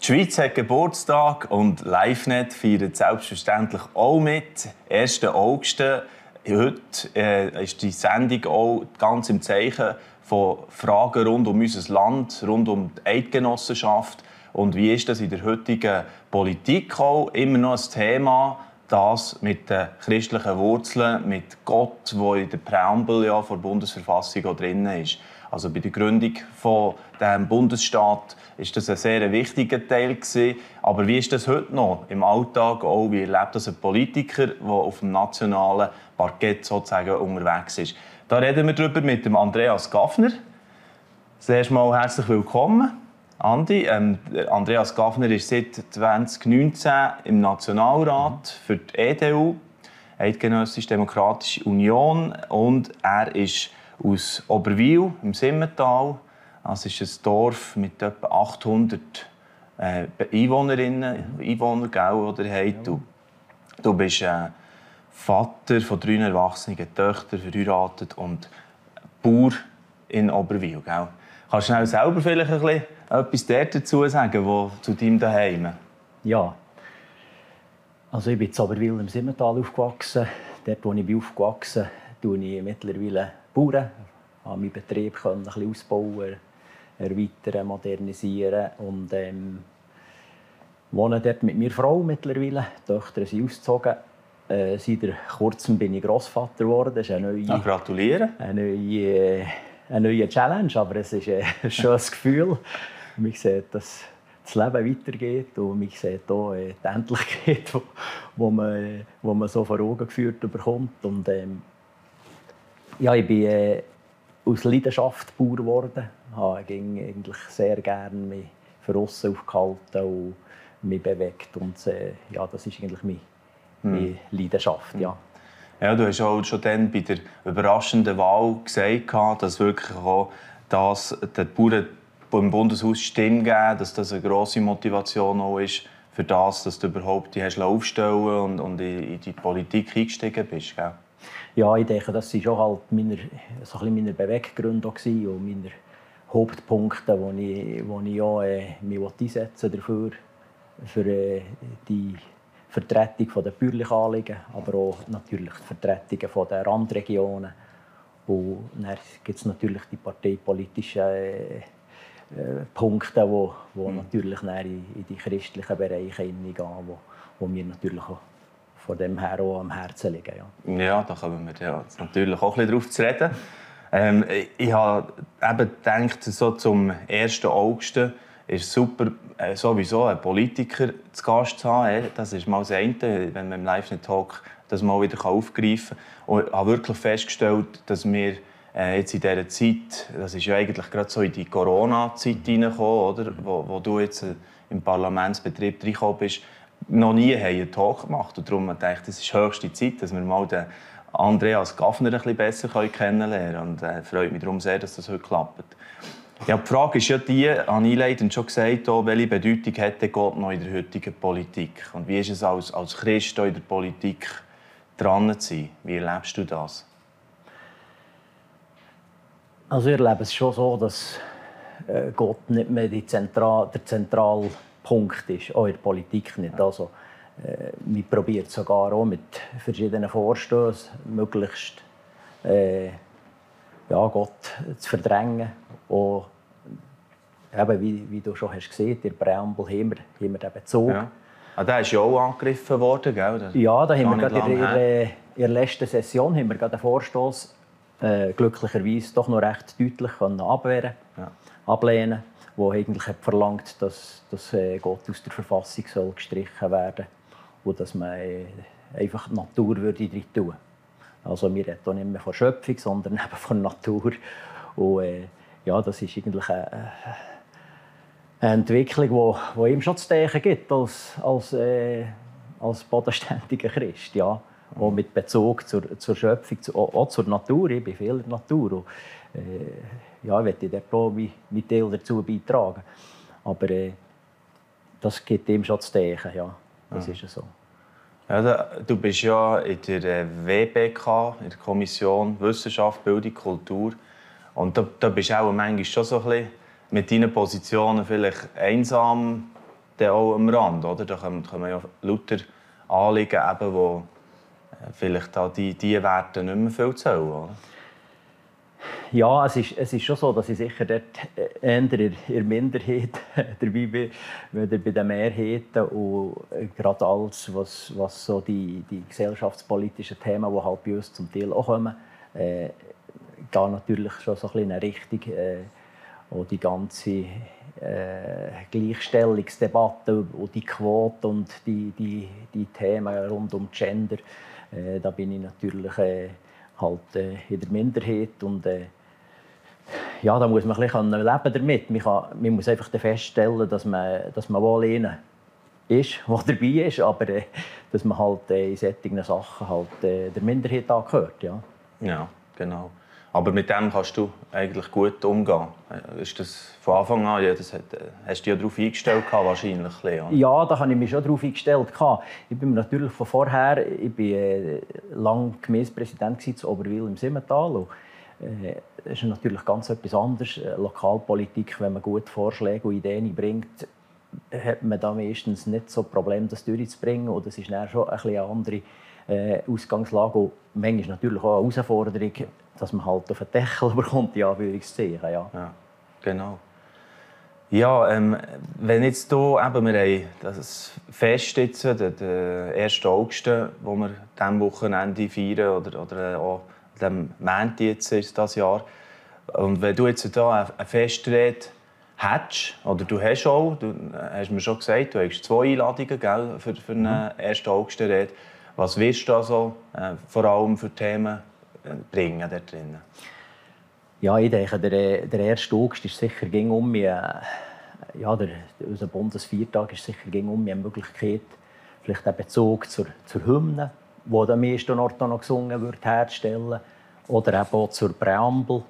Die Schweiz hat Geburtstag und LiveNet feiert selbstverständlich auch mit. 1. August. Heute äh, ist die Sendung auch ganz im Zeichen von Fragen rund um unser Land, rund um die Eidgenossenschaft. Und wie ist das in der heutigen Politik auch immer noch ein Thema? Das mit den christlichen Wurzeln, mit Gott, wo in der Präambel ja der Bundesverfassung drin ist. Also bei der Gründung von dem Bundesstaat ist das ein sehr wichtiger Teil gewesen. Aber wie ist das heute noch im Alltag? Auch wie erlebt das ein Politiker, der auf dem nationalen Parkett sozusagen unterwegs ist? Da reden wir darüber mit dem Andreas Gaffner. Zuerst mal herzlich willkommen, Andi. Ähm, Andreas Gaffner ist seit 2019 im Nationalrat für die EDU, Eidgenössische Demokratische Union, und er ist aus Oberwil im Simmental. Das ist ein Dorf mit etwa 800 äh, Einwohnerinnen, Einwohner, gell, die ihr habt. Du, du bist äh, Vater von drei erwachsenen Töchtern, verheiratet und Bauer in Oberwil. Gell? Kannst du selber vielleicht ein bisschen etwas dazu sagen, wo, zu deinem Daheim? Ja. Also ich bin in Oberwil im Simmental aufgewachsen. Dort, wo ich bin aufgewachsen bin, ich mittlerweile Bauern. Ich konnte meinen Betrieb ein bisschen ausbauen, erweitern, modernisieren und ähm, wohne dort mit meiner Frau mittlerweile. Die Töchter sind ausgezogen. Äh, seit kurzem bin ich Großvater geworden. Das ist eine neue, ja, gratuliere. Eine neue, eine neue Challenge, aber es ist ein schönes Gefühl. Man sieht, dass das Leben weitergeht und man sieht auch äh, die Endlichkeit, wo, wo, man, wo man so vor Augen geführt bekommt. Und, ähm, ja, ich bin äh, aus Leidenschaft Bauer geworden. Ich habe eigentlich sehr gerne mich für aussen aufgehalten und mich bewegt. Und äh, ja, das ist eigentlich mein hm. Leidenschaft. Ja. Ja, du hast auch schon dann bei der überraschenden Wahl gesagt, dass wirklich auch das, den Bauern im Bundeshaus Stimme geben, dass das eine grosse Motivation auch ist für das, dass du überhaupt die hast aufstellen und, und in, die Politik eingestiegen bist. Gell? Ja, ich denke, das war schon halt meine, so ein meine Beweggründe und meine Hauptpunkte, wo ich, wo ich ja, äh, mich einsetzen dafür, für äh, die Vertretung der bäuerlichen Anliegen, aber auch natürlich die Vertretung der Randregionen. Und dann gibt es natürlich die parteipolitischen äh, äh, Punkte, die wo, wo mhm. natürlich in, in, die christlichen Bereiche hineingehen, wo, wo mir natürlich auch von dem her auch am Herzen liegen. Ja, ja da kommen wir ja natürlich auch ein bisschen drauf zu reden. Ähm, ich habe eben gedacht, so zum 1. August ist super, äh, sowieso einen Politiker zu Gast zu haben. Das ist mal das eine, wenn man im Live-Talk das mal wieder aufgreifen kann. Und ich habe wirklich festgestellt, dass wir äh, jetzt in dieser Zeit, das ist ja eigentlich gerade so in die Corona-Zeit reingekommen, oder? Wo, wo du jetzt äh, im Parlamentsbetrieb reingekommen bist, noch nie einen Talk gemacht. Und darum dachte ich, es ist höchste Zeit, dass wir mal den Andreas Gaffner ein bisschen besser kennenlernen können. Und es äh, freut mich darum sehr, dass das heute klappt. Ja, die Frage ist ja die, habe ich einleitend schon gesagt, auch, welche Bedeutung hat Gott noch in der heutigen Politik? Und wie ist es als, als Christ in der Politik dran zu sein? Wie erlebst du das? Also ich erlebe es schon so, dass äh, Gott nicht mehr die Zentral, der zentrale Punkt ist, auch in der Politik nicht. Also, äh, man probiert sogar auch mit verschiedenen Vorstößen möglichst äh, ja, Gott zu verdrängen. Und eben, wie, wie du schon hast gesehen, in der Präambel haben wir, haben wir den Bezug. Ja. Ah, der ist ja auch angegriffen worden, gell? Ja, da haben wir gerade in, der, in der letzten Session haben wir gerade einen Vorstoß äh, glücklicherweise doch noch recht deutlich können abwehren, ja. ablehnen, wo eigentlich hat verlangt, dass, dass äh, Gott aus der Verfassung soll gestrichen werden und dass man äh, einfach die Natur würde drin tun. Also wir reden nicht mehr von Schöpfung, sondern eben von Natur. Und, äh, ja, das ist eigentlich eine, eine Entwicklung, wo, wo ihm schon zu denken gibt als, als, äh, als bodenständiger Christ. Ja. Auch mit Bezug zur, zur Schöpfung, auch zur Natur. Ich bin viel in der Natur. Und, äh, ja, ich möchte dort auch meinen Teil dazu beitragen. Aber äh, das gibt ihm schon zu denken. Ja. Das ja. ist so. Ja, du bist ja in der WBK, in der Kommission Wissenschaft, Bildung, Kultur. Und da, da bist du auch manchmal schon so ein bisschen mit deinen Positionen vielleicht einsam auch am Rand, oder? Da kommen, kommen ja lauter Anliegen, eben, wo äh, vielleicht da die, die Werte nicht mehr viel zählen, oder? Ja, es ist, es ist schon so, dass ich sicher dort eher in der Minderheit dabei bin, weder bei den Mehrheiten und gerade alles, was, was so die, die gesellschaftspolitischen Themen, die halt bei uns zum Teil auch kommen, äh, gehen natürlich schon so ein bisschen in eine Richtung, äh, auch die ganze äh, Gleichstellungsdebatte und die Quote und die, die, die Themen rund um Gender, äh, da bin ich natürlich äh, halt äh, in der Minderheit und äh, ja, da muss man ein bisschen leben damit. Man, kann, man muss einfach feststellen, dass man, dass man wohl einer ist, der dabei ist, aber äh, dass man halt äh, in solchen Sachen halt, äh, der Minderheit angehört. Ja. ja, genau. Aber mit dem kannst du eigentlich gut umgehen. Äh, ist das von Anfang an, ja, das hat, äh, hast du dich ja darauf eingestellt wahrscheinlich, Leon? Ja, da habe ich mich schon darauf eingestellt. Ich bin natürlich von vorher, ich bin äh, lang Gemeindepräsident in Oberwil im Simmental. Und äh, das ist natürlich ganz etwas anderes. Äh, Lokalpolitik, wenn man gute Vorschläge und Ideen bringt, hat man da meistens nicht so Problem, das durchzubringen. Oder es ist dann schon ein eine andere äh, Ausgangslage. Und manchmal natürlich auch eine Herausforderung, dass man halt auf den Deckel bekommt, die Anführungszeichen. Ja. ja, genau. Ja, ähm, wenn jetzt hier, eben, wir haben das Fest jetzt, den, den 1. August, wo wir diesem Wochenende feiern, oder, oder auch dem Mänti jetzt ist das Jahr. Und wenn du jetzt hier eine Festrede hättest, oder du hast auch, du hast mir schon gesagt, du hast zwei Einladungen gell, für, für eine mhm. erste August-Rede. Was wirst du also äh, vor allem für Themen äh, bringen dort drinnen? Ja, ich denke, der, der 1. August ist sicher ging um mich, äh, ja, der, unser Bundesviertag ist sicher ging um mich eine Möglichkeit, vielleicht einen Bezug zur, zur Hymne wo am meisten Ort noch gesungen wird, herzustellen. Oder eben auch zur Präambel.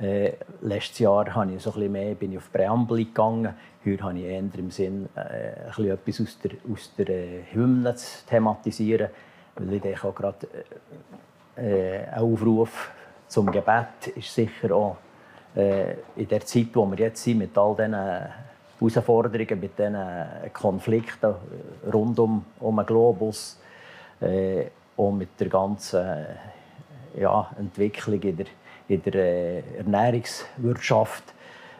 Äh, letztes Jahr habe ich so ein mehr, bin ich auf Präambel gegangen. Heute habe ich eher im Sinn, äh, ein etwas aus der, aus der äh, Hymne zu thematisieren. Weil ich denke auch gerade äh, ein Aufruf zum Gebet ist sicher auch äh, in der Zeit, wo wir jetzt sind, mit all diesen Herausforderungen, mit diesen Konflikten rund um, um den Globus, äh, auch mit der ganzen ja, Entwicklung in der, in der äh, Ernährungswirtschaft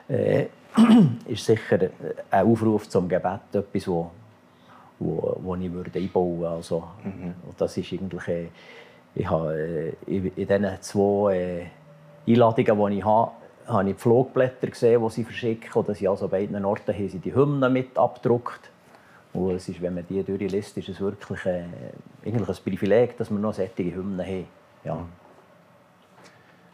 äh, ist sicher ein Aufruf zum Gebet etwas, wo, wo, wo ich würde einbauen würde. Also, mhm. das ist eigentlich, äh, ich habe, äh, in, in diesen zwei äh, Einladungen, die ich habe, habe ich die Flugblätter gesehen, die sie verschicken. Und dass sie also beiden Orten haben sie die Hymnen mit abgedruckt. Und es ist, wenn man die durchliest, ist es wirklich äh, eigentlich ein Privileg, dass wir noch solche Hymnen haben. Ja.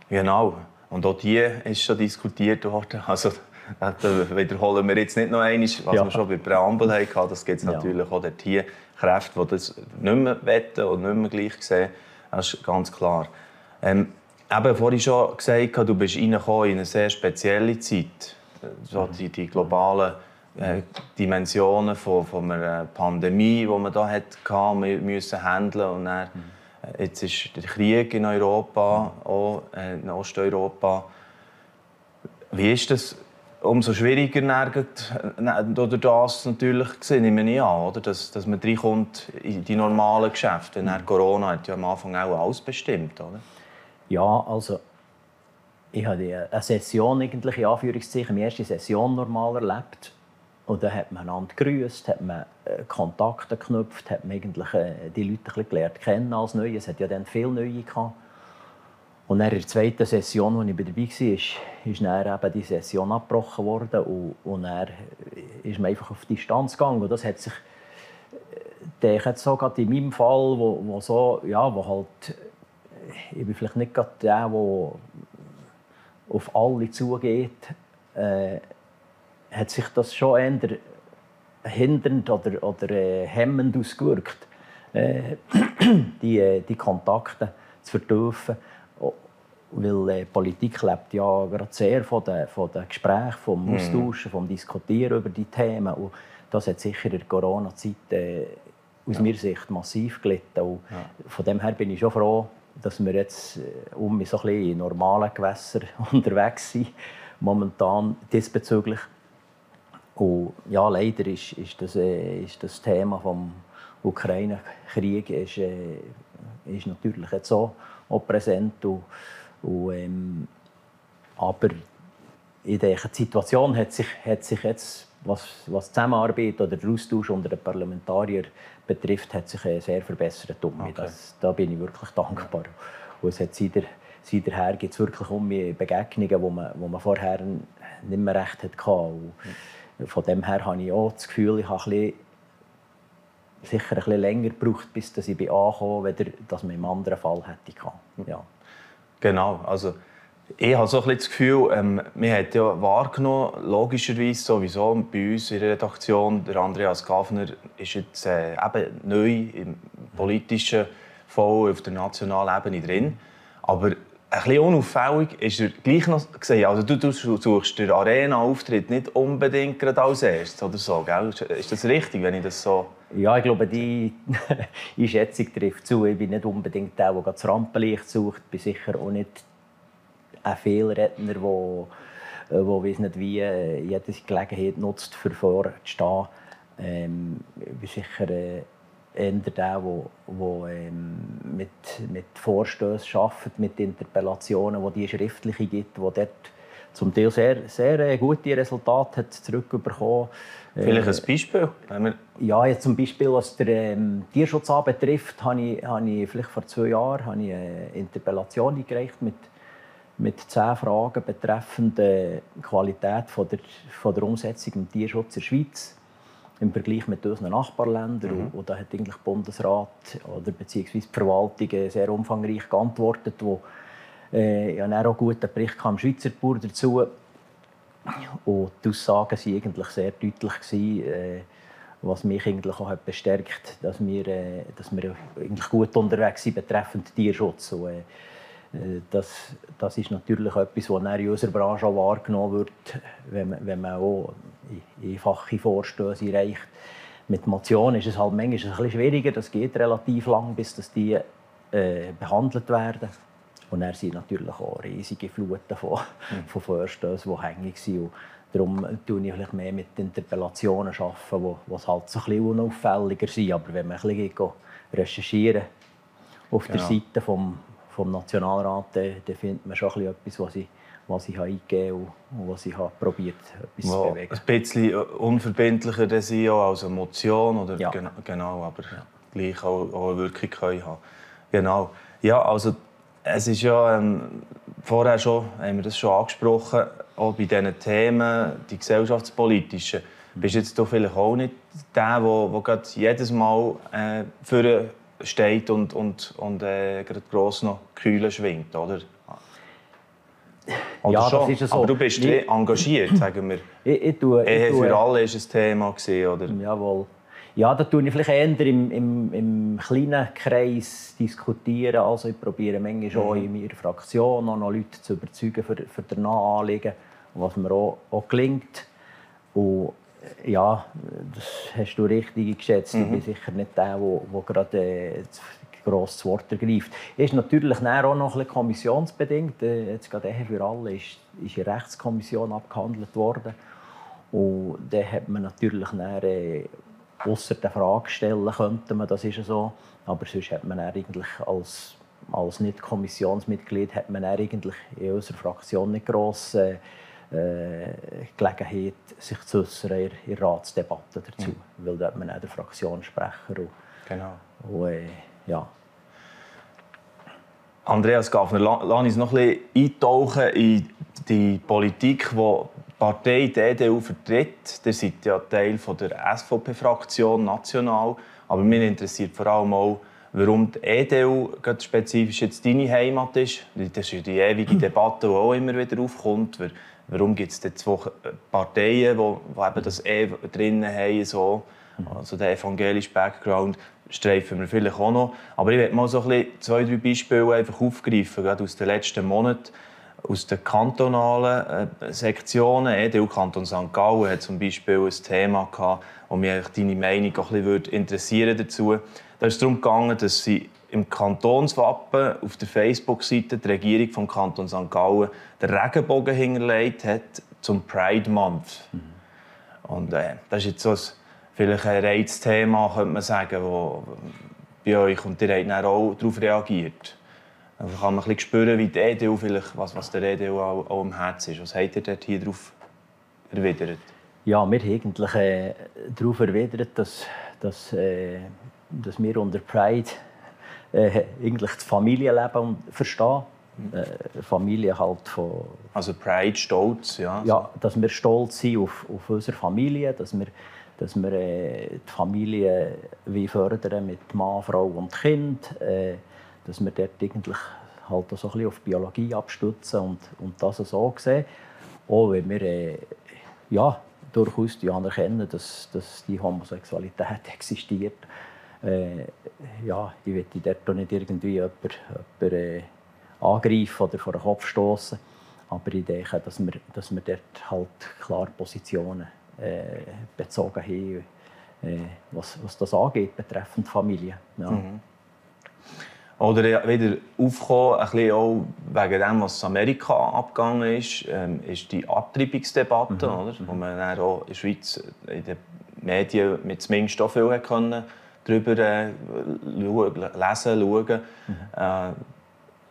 Genau. Und auch die ist schon diskutiert worden. Also, das wiederholen wir jetzt nicht noch einmal, was ja. wir schon bei Präambel hatten. Das gibt es natürlich ja. auch dort hier Kräfte, die das nicht mehr wetten und nicht mehr gleich sehen. Das ist ganz klar. Ähm, eben vorhin schon gesagt, du bist in eine sehr spezielle Zeit. So die, die globalen äh, Dimensionen von, von einer Pandemie, die man da hatte, müssen handeln und dann, äh, jetzt ist der Krieg in Europa, auch äh, in Osteuropa. Wie ist das umso schwieriger oder das natürlich gesehen, nehme ich an, oder? Dass, dass man reinkommt in die normalen Geschäfte. Mhm. Corona hat ja am Anfang auch alles bestimmt, oder? Ja, also ich habe eine Session eigentlich in Anführungszeichen, meine erste Session normal erlebt und dann hat man einander gegrüßt, hat man äh, Kontakte geknüpft, hat man eigentlich äh, die Leute ein bisschen gelernt kennen als Neue. Es hat ja dann viele Neue gehabt. Und in der zweiten Session, als ich dabei war, ist, ist dann eben die Session abgebrochen worden und, und dann ist man einfach auf Distanz gegangen. Und das hat sich, denke jetzt so gerade in meinem Fall, wo, wo so, ja, wo halt, ich bin vielleicht nicht gerade der, der auf alle zugeht, äh, hat sich das schon eher hindernd oder, oder äh, hemmend ausgewirkt, äh, die, äh, die Kontakte zu vertiefen. Weil äh, Politik lebt ja gerade sehr von den, von den Gesprächen, vom mhm. Austauschen, vom Diskutieren über die Themen. Und das hat sicher in der Corona-Zeit äh, aus ja. meiner Sicht massiv gelitten. Und ja. Von dem her bin ich schon froh, dass wir jetzt äh, um so ein bisschen in normalen Gewässern unterwegs sind, momentan diesbezüglich. Und ja, leider ist, ist, das, äh, ist das Thema vom Ukraine-Krieg ist, äh, ist natürlich jetzt auch, auch präsent. Und, und, ähm, aber ich denke, die Situation hat sich, hat sich jetzt, was, was die Zusammenarbeit oder den Austausch unter den Parlamentariern betrifft, hat sich äh, sehr verbessert. Um okay. das, da bin ich wirklich dankbar. Und es hat seither, seither gibt es wirklich um Begegnungen, wo man, wo man vorher nicht mehr recht hatte. Und von dem her habe ich auch das Gefühl, ich habe ein bisschen, sicher ein bisschen länger gebraucht, bis ich angekommen bin, dass man im anderen Fall hätte. Ja. Genau, also ich habe so ein bisschen das Gefühl, ähm, man hat ja wahrgenommen, logischerweise sowieso bei uns in der Redaktion, der Andreas Gafner ist jetzt äh, eben neu im politischen Fall auf der nationalen Ebene drin. Aber ein bisschen unauffällig ist er gleich noch gesehen. Also du, du suchst den Arena-Auftritt nicht unbedingt gerade als erstes oder so, gell? Ist das richtig, wenn ich das so... Ja, ich glaube, die Einschätzung trifft zu. Ich bin nicht unbedingt der, der das Rampenlicht sucht. Ich bin sicher auch nicht ein Fehlredner, der wo, äh, weiß nicht wie äh, jede Gelegenheit nutzt, für vorzustehen. Ähm, ich bin sicher... Äh, eher der, der, der ähm, mit, mit Vorstößen arbeitet, mit Interpellationen, wo die schriftliche gibt, wo dort zum Teil sehr, sehr äh, gute Resultate hat zurückbekommen. Vielleicht ein Beispiel? Ja, jetzt zum Beispiel, was den ähm, Tierschutz anbetrifft, habe ich, habe ich vielleicht vor zwei Jahren habe ich eine Interpellation eingereicht mit, mit zehn Fragen betreffend die Qualität von der, von der Umsetzung im Tierschutz in der Schweiz im Vergleich mit unseren Nachbarländern. Mhm. Und, da hat eigentlich der Bundesrat oder beziehungsweise die Verwaltung sehr umfangreich geantwortet, wo äh, ja, auch einen guten Bericht kam Schweizer Bauer dazu. Und die Aussagen waren eigentlich sehr deutlich, gewesen, äh, was mich eigentlich auch hat bestärkt dass wir, äh, dass wir eigentlich gut unterwegs sind betreffend Tierschutz. Und, äh, äh, das, das ist natürlich etwas, was in unserer Branche auch wahrgenommen wird, wenn man, wenn man auch einfache Vorstöße reicht. Mit Motionen ist es halt manchmal ein bisschen schwieriger. Das geht relativ lang, bis das die äh, behandelt werden. Und er sind natürlich auch riesige Fluten von, mhm. von Vorstößen, die hängig sind. Und darum tue ich vielleicht mehr mit Interpellationen arbeiten, wo, wo halt so ein bisschen unauffälliger sind. Aber wenn man ein bisschen recherchieren auf genau. der Seite vom, vom Nationalrat, dann, findet man schon etwas, was ich, was ich eingegeben habe und was ich habe probiert etwas zu bewegen. Ein bisschen unverbindlicher sein als eine Motion, oder? Ja. Genau, aber ja. gleich auch, auch eine Wirkung können haben. Genau. Ja, also es ist ja ähm, vorher schon, haben wir das schon angesprochen, auch bei diesen Themen, die gesellschaftspolitischen. Bist jetzt du vielleicht auch nicht der, der, der jedes Mal äh, für steht und, und, und äh, gross noch Kühle schwingt, oder? Oder ja, schon? das ist so. Aber du bist ich, engagiert, sagen wir. Ich, ich tue, Ehe für alle war ein Thema, gewesen, oder? Jawohl. Ja, da tue ich vielleicht eher im, im, im kleinen Kreis diskutieren. Also ich probiere manchmal mhm. auch in meiner Fraktion auch noch Leute zu überzeugen für, für das Anliegen, was mir auch, auch gelingt. Und ja, das hast du richtig geschätzt. Mhm. Ich bin sicher nicht der, der, gerade äh, gross zu Wort ergreift. Ist natürlich auch noch ein kommissionsbedingt. Äh, jetzt gerade für alle ist, ist eine Rechtskommission abgehandelt worden. Und dann hat man natürlich dann, äh, ausser der Frage stellen könnte man, das ist so. Aber sonst hat man eigentlich als, als Nicht-Kommissionsmitglied hat man eigentlich in unserer Fraktion nicht gross äh, Gelegenheit, sich zu äußern in der Ratsdebatte dazu. Mhm. Weil hat man auch den Fraktionssprecher. Und, genau. Und, äh, ja. Andreas Gaffner, lass uns noch ein bisschen eintauchen in die Politik, die die Partei, die EDU, vertritt. Ihr seid ja Teil der SVP-Fraktion national. Aber mich interessiert vor allem auch, warum die EDU spezifisch jetzt deine Heimat ist. Das ist die ewige Debatte, die auch immer wieder aufkommt. Warum gibt es zwei Parteien, die, eben das E drin haben, so, also den evangelischen Background, streifen wir vielleicht auch noch. Aber ich werde mal so ein bisschen zwei, drei Beispiele einfach aufgreifen, gerade aus den letzten Monaten. Aus den kantonalen äh, Sektionen, EDU-Kanton St. Gallen hat zum Beispiel ein Thema gehabt, wo mich deine Meinung auch ein bisschen interessieren dazu. Da ist es darum gegangen, dass sie im Kantonswappen auf der Facebook-Seite die Regierung vom Kanton St. Gallen den Regenbogen hinterlegt hat zum Pride Month. Mhm. Und äh, das ist jetzt so ein, vielleicht ein Reizthema, könnte man sagen, wo bei euch und ihr habt dann auch darauf reagiert. Also kann man ein bisschen spüren, wie die EDU vielleicht, was, was der EDU auch, auch am Herzen ist. Was habt ihr dort hier darauf erwidert? Ja, wir haben eigentlich äh, darauf erwidert, dass, dass, äh, dass wir unter Pride äh, eigentlich das Familienleben verstehen. Äh, Familie halt von... Also Pride, Stolz, ja. Ja, dass wir stolz sind auf, auf unsere Familie, dass wir, dass wir äh, die Familie wie fördern mit Mann, Frau und Kind, äh, dass wir dort eigentlich halt so ein bisschen auf Biologie abstützen und, und das so sehen. Auch wenn wir äh, ja, durchaus anerkennen, dass, dass die Homosexualität existiert. Äh, ja, ich will dort nicht irgendwie jemanden, jemanden äh, angreifen oder vor den Kopf stoßen. Aber ich denke, dass wir, dass wir dort halt klar Positionen äh, bezogen haben, äh, was, was das angeht, betreffend Familie. Ja. Mhm. Oder wieder aufgekommen, ein bisschen auch wegen dem, was in Amerika abgegangen ist, ähm, ist die Abtreibungsdebatte, mhm. oder? wo man dann auch in der Schweiz in den Medien mit zumindest auch viel können, darüber äh, lesen, schauen. Mhm. Äh,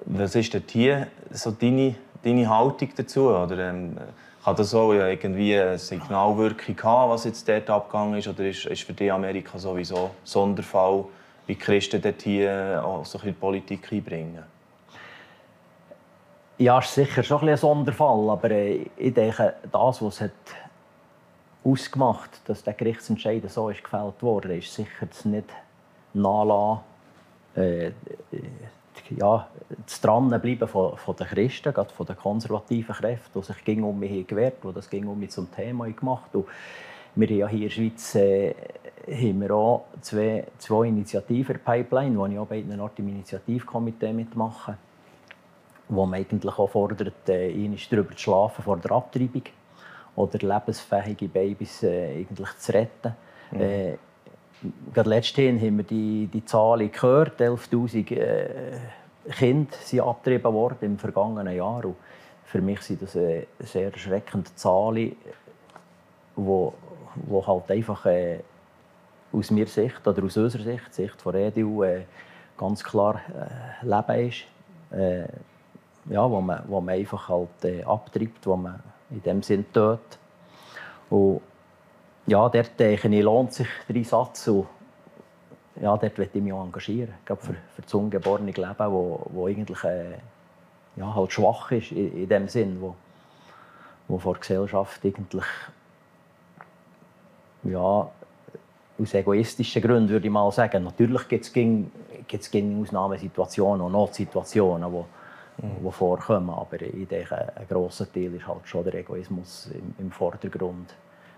was ist denn hier so deine, deine Haltung dazu? Oder, ähm, kann das auch irgendwie eine Signalwirkung haben, was jetzt dort abgegangen ist? Oder ist, ist für dich Amerika sowieso Sonderfall? wie Christen dort hier auch so in die Politik einbringen? Ja, ist sicher schon ein, Sonderfall, aber äh, ich denke, das, was es ausgemacht dass der Gerichtsentscheid so ist gefällt wurde, ist sicher das nicht nachlassen, äh, ja, das Dranbleiben von, von den Christen, gerade von den konservativen Kräften, die sich gegen um mich gewehrt haben, die das gegen um mich zum Thema gemacht haben. Wir haben ja hier in der Schweiz äh, wir auch zwei, zwei Initiativen in Pipeline, wo ich auch bei einem Ort im Initiativkomitee mitmache, wo man eigentlich auch fordert, äh, darüber zu schlafen vor der Abtreibung oder lebensfähige Babys äh, eigentlich zu retten. Mhm. Äh, gerade letztens haben wir die, die Zahlen gehört, 11'000 äh, Kinder sind abgetrieben worden im vergangenen Jahr. Und für mich sind das äh, sehr erschreckende Zahlen, wo, wo halt einfach äh, aus meiner Sicht oder aus unserer Sicht, Sicht von EDU, äh, ganz klar äh, Leben ist, äh, ja, wo, man, wo man einfach halt äh, abtreibt, wo man in dem Sinn tötet. Und ja, dort denke ich, lohnt sich der Einsatz und ja, dort möchte ich mich engagieren, gerade für, für das ungeborene Leben, wo, wo eigentlich äh, ja, halt schwach ist in, in dem Sinn, wo, wo vor Gesellschaft eigentlich ja, aus egoistischen Gründen würde ich mal sagen. Natürlich gibt es Ausnahmesituationen und Notsituationen, die, mhm. die vorkommen. Aber ich denke, ein grosser Teil ist halt schon der Egoismus im, im Vordergrund.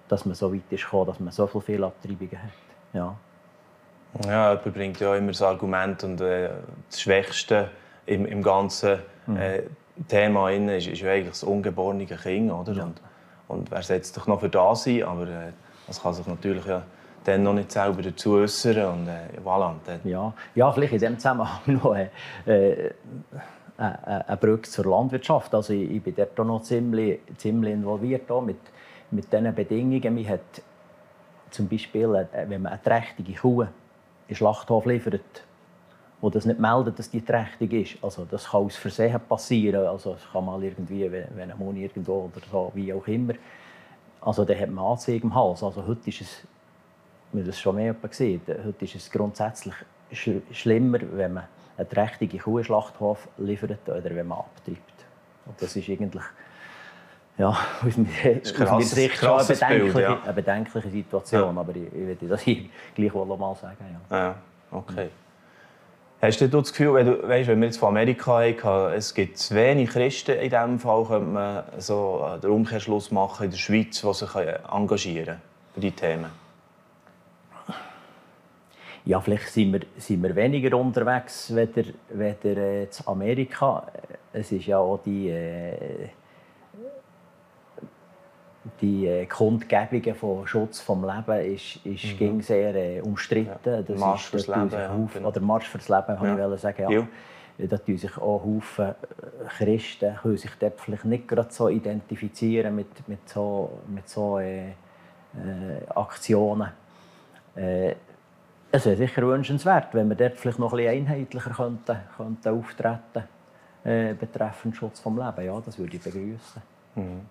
Dass man so weit ist gekommen, dass man so viele Fehlabtreibungen hat. Ja. Ja, jemand bringt ja immer das Argument und äh, das Schwächste im, im ganzen mhm. äh, Thema ist, ist ja eigentlich das ungeborene Kind. Oder? Ja. Und, und wer setzt doch noch für das sein? Aber äh, das kann sich natürlich ja dann noch nicht selber dazu äußern und äh, voilà. Dann. Ja. ja, vielleicht in dem Zusammenhang noch äh, äh, eine Brücke zur Landwirtschaft. Also ich, ich bin dort noch ziemlich, ziemlich involviert auch mit, mit diesen Bedingungen. Man hat zum Beispiel, äh, wenn man eine trächtige Kuh in den Schlachthof liefert, wo das nicht meldet, dass die trächtig ist. Also das kann aus Versehen passieren. Also es kann mal irgendwie, wenn ein Mund irgendwo oder so, wie auch immer. Also dann hat man Anzeige im Hals. Also heute ist es wir das schon mehr gesehen. Heute ist es grundsätzlich sch schlimmer, wenn man eine trächtige Kuh in Schlachthof liefert oder wenn man abtreibt. Und das ist eigentlich ja, aus meiner Sicht schon eine bedenkliche, Bild, ja. eine bedenkliche Situation. Ja. Aber ich, ich würde das hier gleich wohl mal sagen. Ja. ja okay. Hast du das Gefühl, wenn, du, weißt, wenn wir jetzt von Amerika haben, es gibt zu wenig Christen in diesem Fall, könnte man so den Umkehrschluss machen in der Schweiz, die sich engagieren für diese Themen? Ja, vielleicht sind wir, sind wir weniger unterwegs weder, weder äh, in Amerika. Es ist ja auch die, äh, die äh, Kundgebungen von Schutz vom Leben ist, ist mhm. sehr äh, umstritten. Ja. Das Marsch fürs Leben. Haufen, genau. Oder Marsch fürs Leben, ja. kann ich sagen. Ja. ja. Da tun sich auch Haufen äh, Christen können sich dort vielleicht nicht gerade so identifizieren mit, mit so, mit so äh, äh, Aktionen. Es wäre sicher wünschenswert, wenn wir dort vielleicht noch ein bisschen einheitlicher könnten, könnten auftreten äh, betreffend Schutz des Lebens. Ja, das würde ich begrüßen. Mhm.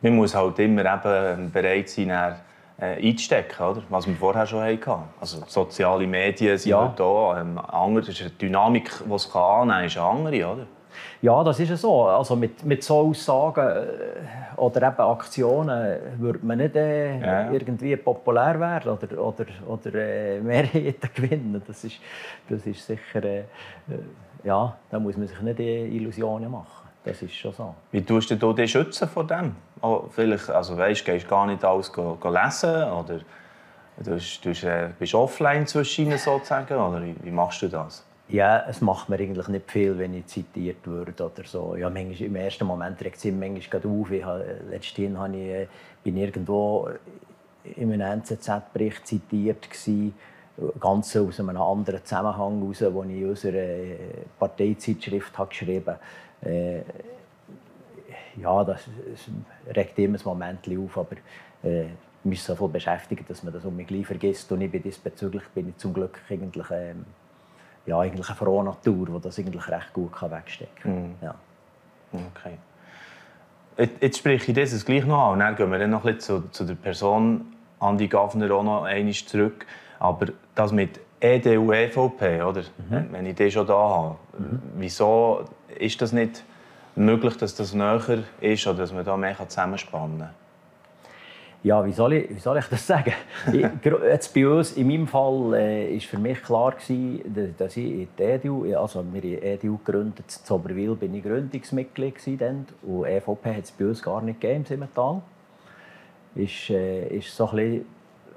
Man muss halt immer eben bereit sein, dann, äh, einzustecken, oder? was wir vorher schon hatten. Also soziale Medien sind ja. da. Ähm, andere, die Dynamik, die es annehmen kann, ist eine andere. Oder? Ja, das ist so. Also mit, mit so Aussagen äh, oder eben Aktionen würde man nicht äh, ja. irgendwie populär werden oder, oder, oder äh, Mehrheiten gewinnen. Das ist, das ist sicher... Äh, äh, ja, da muss man sich nicht Illusionen machen. Das ist schon so. Wie tust du dich schützen vor dem? Oh, vielleicht, also weißt, gehst gar nicht alles go, go lesen oder du, du äh, bist offline zwischen sozusagen oder wie machst du das? Ja, es macht mir eigentlich nicht viel, wenn ich zitiert würde oder so. Ja, manchmal, Im ersten Moment regt es mich manchmal auf. Ich habe, letztens habe ich, äh, bin irgendwo in einem NZZ-Bericht zitiert gewesen, ganz aus einem anderen Zusammenhang heraus, den ich in unserer äh, Parteizeitschrift habe geschrieben habe. Äh, ja, das, das regt immer ein Moment auf, aber äh, mich so viel beschäftigt, dass man das um mich gleich vergisst. Und ich bin diesbezüglich bin ich zum Glück eigentlich, ähm, ja, eigentlich eine frohe Natur, die das eigentlich recht gut kann wegstecken kann. Mm. Ja. Okay. Jetzt, jetzt spreche ich das gleich noch an und dann gehen wir dann noch ein zu, zu der Person Andi Gavner auch noch einmal zurück. Aber das mit EDU, EVP, oder? Mhm. wenn ich das schon da habe, mhm. wieso ist das nicht möglich, dass das näher ist oder dass man da mehr zusammenspannen kann? Ja, wie soll ich, wie soll ich das sagen? jetzt bei uns, in meinem Fall, äh, ist für mich klar gewesen, dass ich in die EDU, also wir haben EDU gegründet, in Zoberwil bin ich Gründungsmitglied gewesen, und EVP hat es bei uns gar nicht gegeben im Simmental. Ist, äh, ist so ein bisschen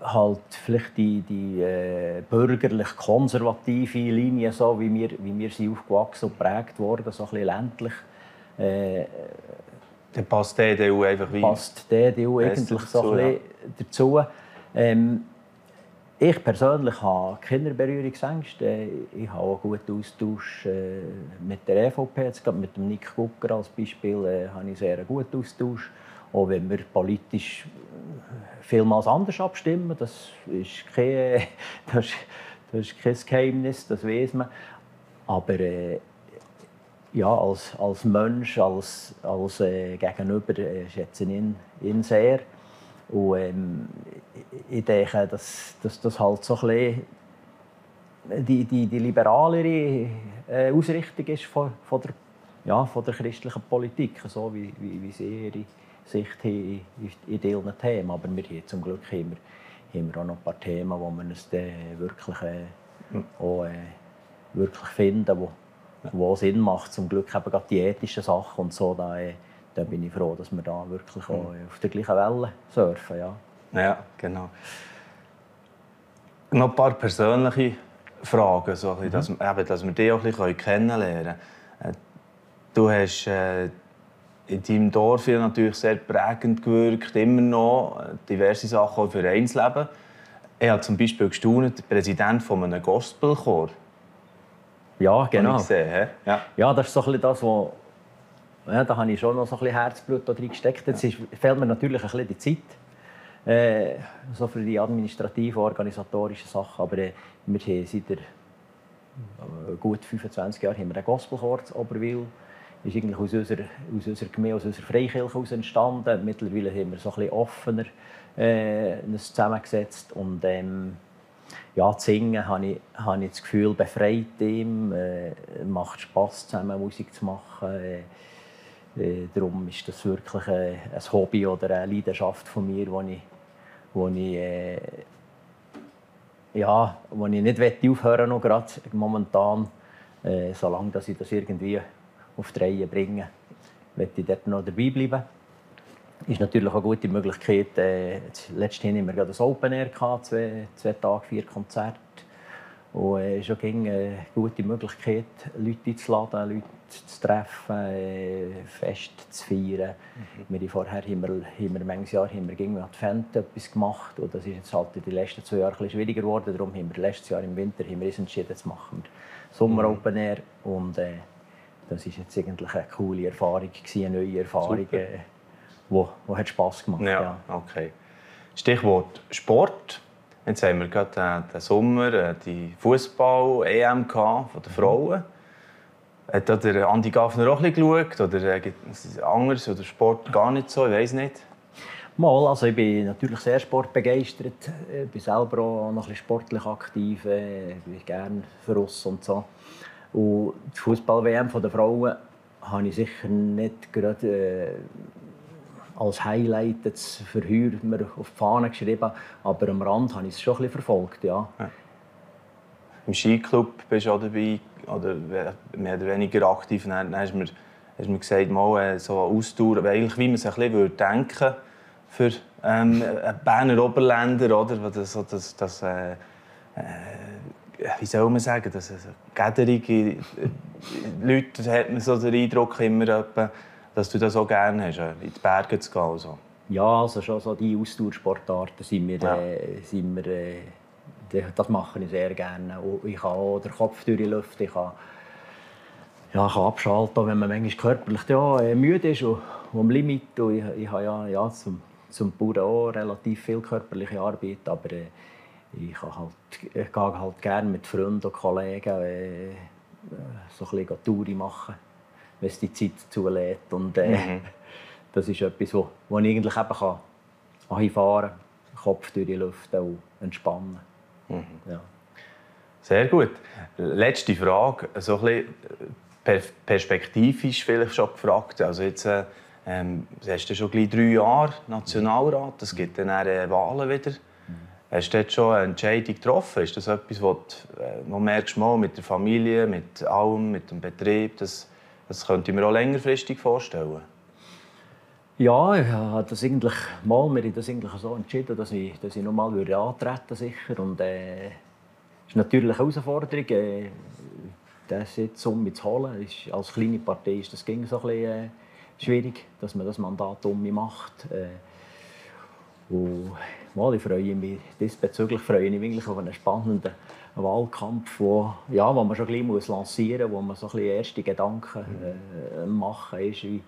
halt vielleicht die, die äh, bürgerlich-konservative Linie, so wie wir, wie wir sie aufgewachsen und geprägt wurden, so ein bisschen ländlich. Äh, Dann passt die EDU einfach wie? Passt die EDU eigentlich so ein bisschen dazu. Ähm, ich persönlich habe keine Berührungsängste. Ich habe auch einen guten Austausch äh, mit der EVP. Jetzt mit dem Nick Gucker als Beispiel äh, habe ich sehr einen guten Austausch. Auch wenn wir politisch vielmals anders abstimmen. Das ist kein, das ist, das ist kein Geheimnis, das weiß man. Aber äh, ja, als, als Mensch, als, als äh, Gegenüber äh, schätze ich ihn, ihn sehr. Und ähm, ich denke, dass, dass das halt so ein bisschen die, die, die liberalere äh, Ausrichtung ist von, von, der, ja, von der christlichen Politik, so wie, wie, wie sie ihre Sicht haben in diesen Themen. Aber wir haben zum Glück wir, haben wir auch noch ein paar Themen, wo wir uns wirklich, äh, auch, äh, wirklich finden, wo, wo Sinn macht. Zum Glück eben gerade die ethischen Sachen und so. Da, äh, da bin ich froh, dass wir da wirklich auch auf der gleichen Welle surfen. Ja, ja genau. Noch ein paar persönliche Fragen, so, mhm. dass, eben, dass wir dich auch ein bisschen kennenlernen können. Äh, du hast äh, in deinem Dorf natürlich sehr prägend gewirkt, immer noch diverse Sachen auch für Vereinsleben. Er hat zum Beispiel gestaunt, der Präsident von einem Gospelchor. Ja, genau. Gesehen, ja. ja, das ist so ein das, wo ja, da habe ich schon noch so ein bisschen Herzblut drin gesteckt. Jetzt ist, fehlt mir natürlich ein bisschen die Zeit, äh, so für die administrativen, organisatorischen Sachen. Aber äh, wir haben seit der, äh, gut 25 Jahren haben wir einen Gospelchor in Oberwil ist eigentlich aus unserer, aus unserer Gemeinde, aus unserer Freikirche entstanden. Mittlerweile haben wir so ein bisschen offener äh, zusammengesetzt und ähm, ja, das Singen habe ich, habe ich das Gefühl, befreit ihm, äh, macht Spass zusammen Musik zu machen. Äh, äh, darum ist das wirklich äh, ein Hobby oder eine Leidenschaft von mir, wo ich, wo ich, äh, ja, wo ich nicht aufhören noch gerade momentan, äh, solange dass ich das irgendwie auf die Reihe bringen, möchte ich dort noch dabei bleiben. Ist natürlich eine gute Möglichkeit. Äh, letztens hatten wir gerade das Open Air, gehabt, zwei, zwei Tage, vier Konzerte. Und es äh, ist auch eine gute Möglichkeit, Leute einzuladen, Leute zu treffen, äh, Fest zu feiern. Mhm. Wir vorher haben wir, haben wir manches Jahr haben wir gegen Advent etwas gemacht. Und das ist jetzt halt in den letzten zwei Jahren ein schwieriger geworden. Darum haben wir letztes Jahr im Winter haben wir uns entschieden, zu machen Sommer mhm. Open Air. Und, äh, das war jetzt eigentlich eine coole Erfahrung, eine neue Erfahrung, die, äh, wo, wo hat Spass gemacht ja, ja. okay. Stichwort Sport. Jetzt haben wir gerade den Sommer äh, die Fußball-EM von den Frauen. Hat der Andi Gaffner auch ein bisschen geschaut? Oder äh, gibt es anderes oder Sport gar nicht so? Ich weiß nicht. Mal, also ich bin natürlich sehr sportbegeistert. Ich bin selber auch noch ein bisschen sportlich aktiv. Ich bin gerne für uns und so. Und die Fußball-WM der Frauen habe ich sicher nicht gerade äh, als Highlight jetzt heute mir auf die Fahne geschrieben, aber am Rand habe ich es schon ein bisschen verfolgt, ja. ja. Im Skiclub bist du auch dabei, oder mehr oder weniger aktiv. Dann, hast du mir, hast mir gesagt, mal äh, so eine Ausdauer, eigentlich wie man sich ein bisschen denken würde für ähm, Berner Oberländer, oder? Das, das, das äh, äh, wie soll man sagen, das ist gäderige Leute, hat man so den Eindruck immer, dass du das auch gerne hast, in die Berge zu gehen. Also. Ja, also schon so die Ausdauersportarten sind wir, ja. äh, sind wir äh, das mache ich sehr gerne. Ich kann auch den Kopf durch die Luft, ich kann, ja, kann abschalten, wenn man manchmal körperlich ja, äh, müde ist und, und am Limit. Und ich, ich habe ja, ja zum, zum Bauern auch relativ viel körperliche Arbeit, aber äh, ich, kann halt, ich gehe halt gerne mit Freunden und Kollegen äh, so ein bisschen Touren machen wenn es die Zeit zulässt. Und, äh, mhm. Das ist etwas, wo, wo ich eigentlich eben kann einfahren kann, Kopf durch die Luft und entspannen. Mhm. Ja. Sehr gut. Letzte Frage, so ein bisschen perspektivisch vielleicht schon gefragt. Also jetzt äh, ähm, hast du schon gleich drei Jahre Nationalrat, es gibt dann äh, Wahlen wieder. Mhm. Hast du dort schon eine Entscheidung getroffen? Ist das etwas, was du äh, noch merkst, mal, mit der Familie, mit allem, mit dem Betrieb, dass das könnte ich mir auch längerfristig vorstellen. Ja, ich habe das eigentlich mal, mir das eigentlich so entschieden, dass ich, dass ich nochmal würde antreten sicher. Und äh, ist natürlich eine Herausforderung, äh, das jetzt um zu holen. Ist, als kleine Partei ist das ging so ein bisschen, äh, schwierig, dass man das Mandat um mich macht. Äh, und mal, ich freue mich diesbezüglich freue ich mich auf einen spannenden Wahlkampf, wo, ja, wo man schon gleich muss lancieren muss, wo man so ein bisschen erste Gedanken äh, machen ist, wie,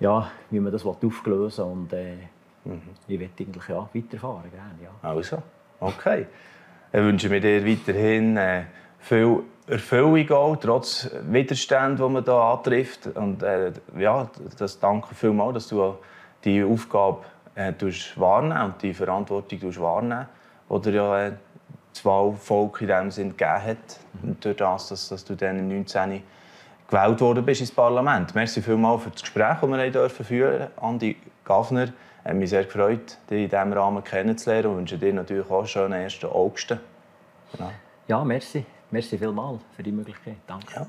ja, wie man das auflösen will. Und äh, mhm. ich möchte eigentlich ja, weiterfahren. Gerne, ja. Also, okay. Dann wünsche ich dir weiterhin äh, viel Erfüllung, auch, trotz Widerstand, die man hier antrifft. Und äh, ja, das danke vielmals, dass du die Aufgabe äh, wahrnehmen und die Verantwortung wahrnehmen, die dir ja das Wahlvolk in dem Sinn gegeben hat. Mhm. Durch das, dass, dass du dann 19 gewählt worden bist ins Parlament. Merci vielmals für das Gespräch, das wir dürfen führen Andi Gaffner, hat mich sehr gefreut, dich in diesem Rahmen kennenzulernen und wünsche dir natürlich auch einen schönen 1. August. Genau. Ja, merci. Merci vielmals für die Möglichkeit. Danke. Ja.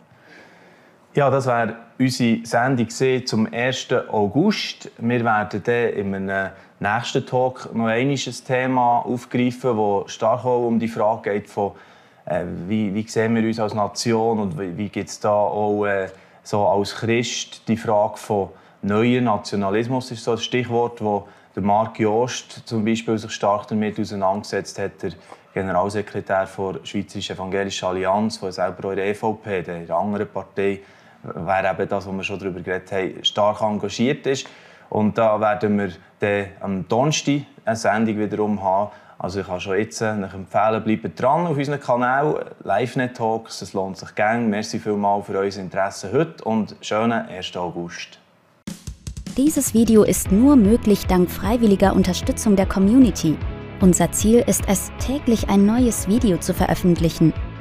Ja, das wäre unsere Sendung zum 1. August. Wir werden dann in einem nächsten Talk noch ein Thema aufgreifen, das stark auch um die Frage geht von äh, wie, wie sehen wir uns als Nation und wie, wie gibt es da auch äh, so als Christ die Frage von neuen Nationalismus ist so ein Stichwort, wo der Marc Jost zum Beispiel sich stark damit auseinandergesetzt hat, der Generalsekretär der Schweizerischen Evangelischen Allianz, der selber auch in der EVP, der anderen Partei, wäre eben das, was wir schon darüber geredet haben, stark engagiert ist. Und da werden wir dann am Donnerstag eine Sendung wiederum haben. Also ich kann schon jetzt noch empfehlen, bleibt dran auf unserem Kanal, LiveNet Talks, es lohnt sich gerne. Merci vielmals für euer Interesse heute und schönen 1. August. Dieses Video ist nur möglich dank freiwilliger Unterstützung der Community. Unser Ziel ist es, täglich ein neues Video zu veröffentlichen.